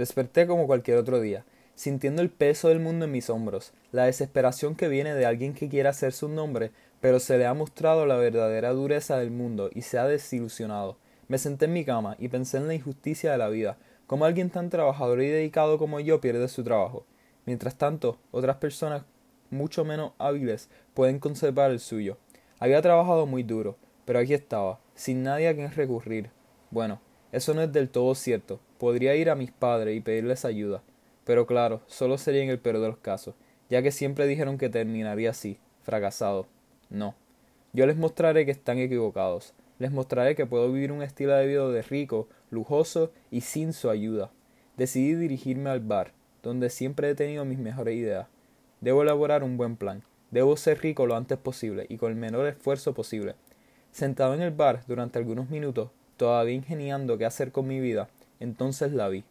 Desperté como cualquier otro día, sintiendo el peso del mundo en mis hombros, la desesperación que viene de alguien que quiere hacerse un nombre, pero se le ha mostrado la verdadera dureza del mundo y se ha desilusionado. Me senté en mi cama y pensé en la injusticia de la vida, como alguien tan trabajador y dedicado como yo pierde su trabajo. Mientras tanto, otras personas mucho menos hábiles pueden conservar el suyo. Había trabajado muy duro, pero aquí estaba, sin nadie a quien recurrir. Bueno, eso no es del todo cierto. Podría ir a mis padres y pedirles ayuda. Pero claro, solo sería en el peor de los casos, ya que siempre dijeron que terminaría así, fracasado. No. Yo les mostraré que están equivocados. Les mostraré que puedo vivir un estilo de vida de rico, lujoso y sin su ayuda. Decidí dirigirme al bar, donde siempre he tenido mis mejores ideas. Debo elaborar un buen plan. Debo ser rico lo antes posible y con el menor esfuerzo posible. Sentado en el bar durante algunos minutos, todavía ingeniando qué hacer con mi vida, entonces la vi.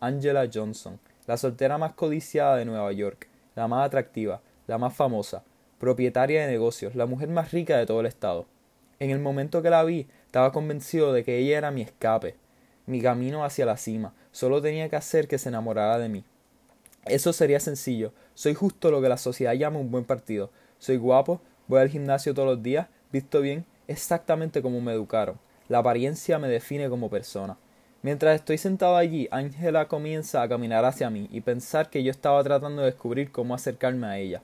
Angela Johnson, la soltera más codiciada de Nueva York, la más atractiva, la más famosa, propietaria de negocios, la mujer más rica de todo el estado. En el momento que la vi, estaba convencido de que ella era mi escape, mi camino hacia la cima. Solo tenía que hacer que se enamorara de mí. Eso sería sencillo. Soy justo lo que la sociedad llama un buen partido. Soy guapo, voy al gimnasio todos los días, visto bien, exactamente como me educaron. La apariencia me define como persona. Mientras estoy sentado allí, Ángela comienza a caminar hacia mí y pensar que yo estaba tratando de descubrir cómo acercarme a ella.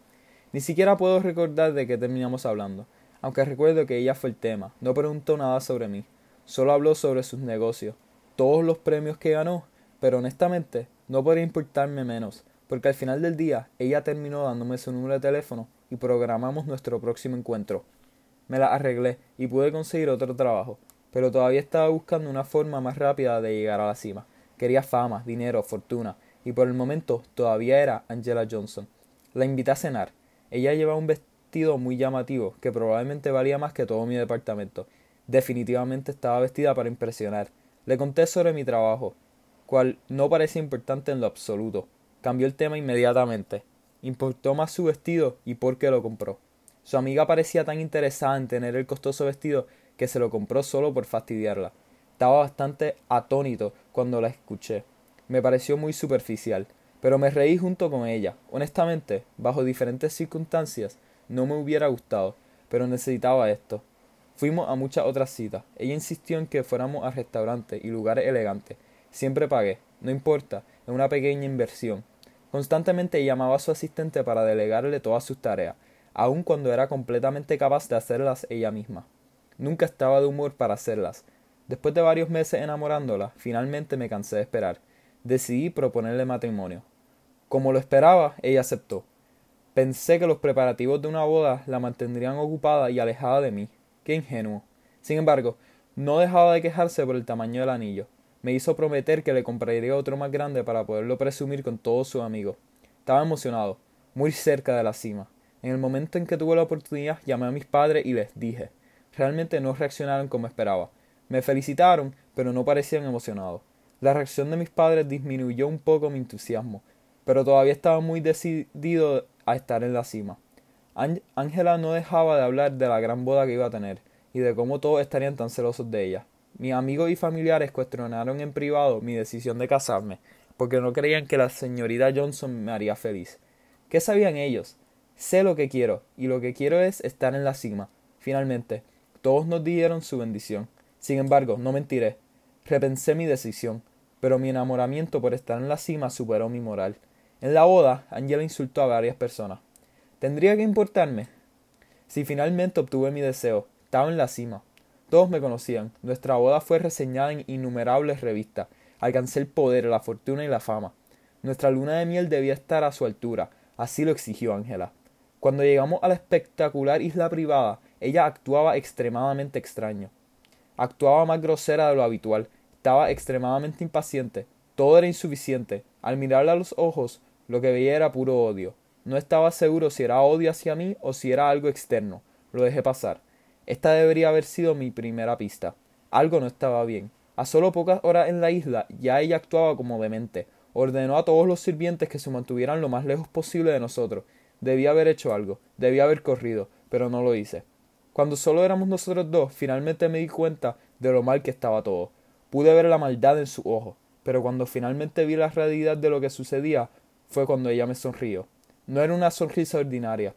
Ni siquiera puedo recordar de qué terminamos hablando, aunque recuerdo que ella fue el tema. No preguntó nada sobre mí, solo habló sobre sus negocios, todos los premios que ganó, pero honestamente no podría importarme menos, porque al final del día ella terminó dándome su número de teléfono y programamos nuestro próximo encuentro. Me la arreglé y pude conseguir otro trabajo, pero todavía estaba buscando una forma más rápida de llegar a la cima. Quería fama, dinero, fortuna, y por el momento todavía era Angela Johnson. La invité a cenar. Ella llevaba un vestido muy llamativo, que probablemente valía más que todo mi departamento. Definitivamente estaba vestida para impresionar. Le conté sobre mi trabajo, cual no parecía importante en lo absoluto. Cambió el tema inmediatamente. Importó más su vestido y por qué lo compró. Su amiga parecía tan interesada en tener el costoso vestido que se lo compró solo por fastidiarla. Estaba bastante atónito cuando la escuché. Me pareció muy superficial, pero me reí junto con ella. Honestamente, bajo diferentes circunstancias, no me hubiera gustado, pero necesitaba esto. Fuimos a muchas otras citas. Ella insistió en que fuéramos a restaurantes y lugares elegantes. Siempre pagué, no importa, es una pequeña inversión. Constantemente llamaba a su asistente para delegarle todas sus tareas, aun cuando era completamente capaz de hacerlas ella misma. Nunca estaba de humor para hacerlas. Después de varios meses enamorándola, finalmente me cansé de esperar. Decidí proponerle matrimonio. Como lo esperaba, ella aceptó. Pensé que los preparativos de una boda la mantendrían ocupada y alejada de mí. Qué ingenuo. Sin embargo, no dejaba de quejarse por el tamaño del anillo. Me hizo prometer que le compraría otro más grande para poderlo presumir con todos sus amigos. Estaba emocionado, muy cerca de la cima. En el momento en que tuve la oportunidad, llamé a mis padres y les dije realmente no reaccionaron como esperaba. Me felicitaron, pero no parecían emocionados. La reacción de mis padres disminuyó un poco mi entusiasmo, pero todavía estaba muy decidido a estar en la cima. Ángela no dejaba de hablar de la gran boda que iba a tener y de cómo todos estarían tan celosos de ella. Mis amigos y familiares cuestionaron en privado mi decisión de casarme, porque no creían que la señorita Johnson me haría feliz. ¿Qué sabían ellos? Sé lo que quiero, y lo que quiero es estar en la cima. Finalmente, todos nos dieron su bendición. Sin embargo, no mentiré. Repensé mi decisión, pero mi enamoramiento por estar en la cima superó mi moral. En la boda, Angela insultó a varias personas. ¿Tendría que importarme? Si finalmente obtuve mi deseo, estaba en la cima. Todos me conocían. Nuestra boda fue reseñada en innumerables revistas. Alcancé el poder, la fortuna y la fama. Nuestra luna de miel debía estar a su altura. Así lo exigió Ángela. Cuando llegamos a la espectacular isla privada, ella actuaba extremadamente extraño. Actuaba más grosera de lo habitual. Estaba extremadamente impaciente. Todo era insuficiente. Al mirarla a los ojos, lo que veía era puro odio. No estaba seguro si era odio hacia mí o si era algo externo. Lo dejé pasar. Esta debería haber sido mi primera pista. Algo no estaba bien. A solo pocas horas en la isla ya ella actuaba como demente. Ordenó a todos los sirvientes que se mantuvieran lo más lejos posible de nosotros. Debía haber hecho algo, debía haber corrido, pero no lo hice. Cuando solo éramos nosotros dos, finalmente me di cuenta de lo mal que estaba todo. Pude ver la maldad en sus ojos. pero cuando finalmente vi la realidad de lo que sucedía, fue cuando ella me sonrió. No era una sonrisa ordinaria.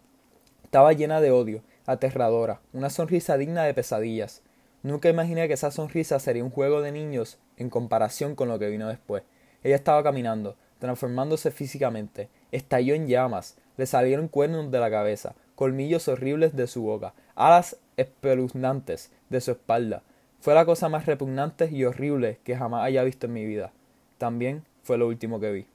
Estaba llena de odio, aterradora, una sonrisa digna de pesadillas. Nunca imaginé que esa sonrisa sería un juego de niños en comparación con lo que vino después. Ella estaba caminando, transformándose físicamente, estalló en llamas, le salieron cuernos de la cabeza, colmillos horribles de su boca, alas espeluznantes de su espalda. Fue la cosa más repugnante y horrible que jamás haya visto en mi vida. También fue lo último que vi.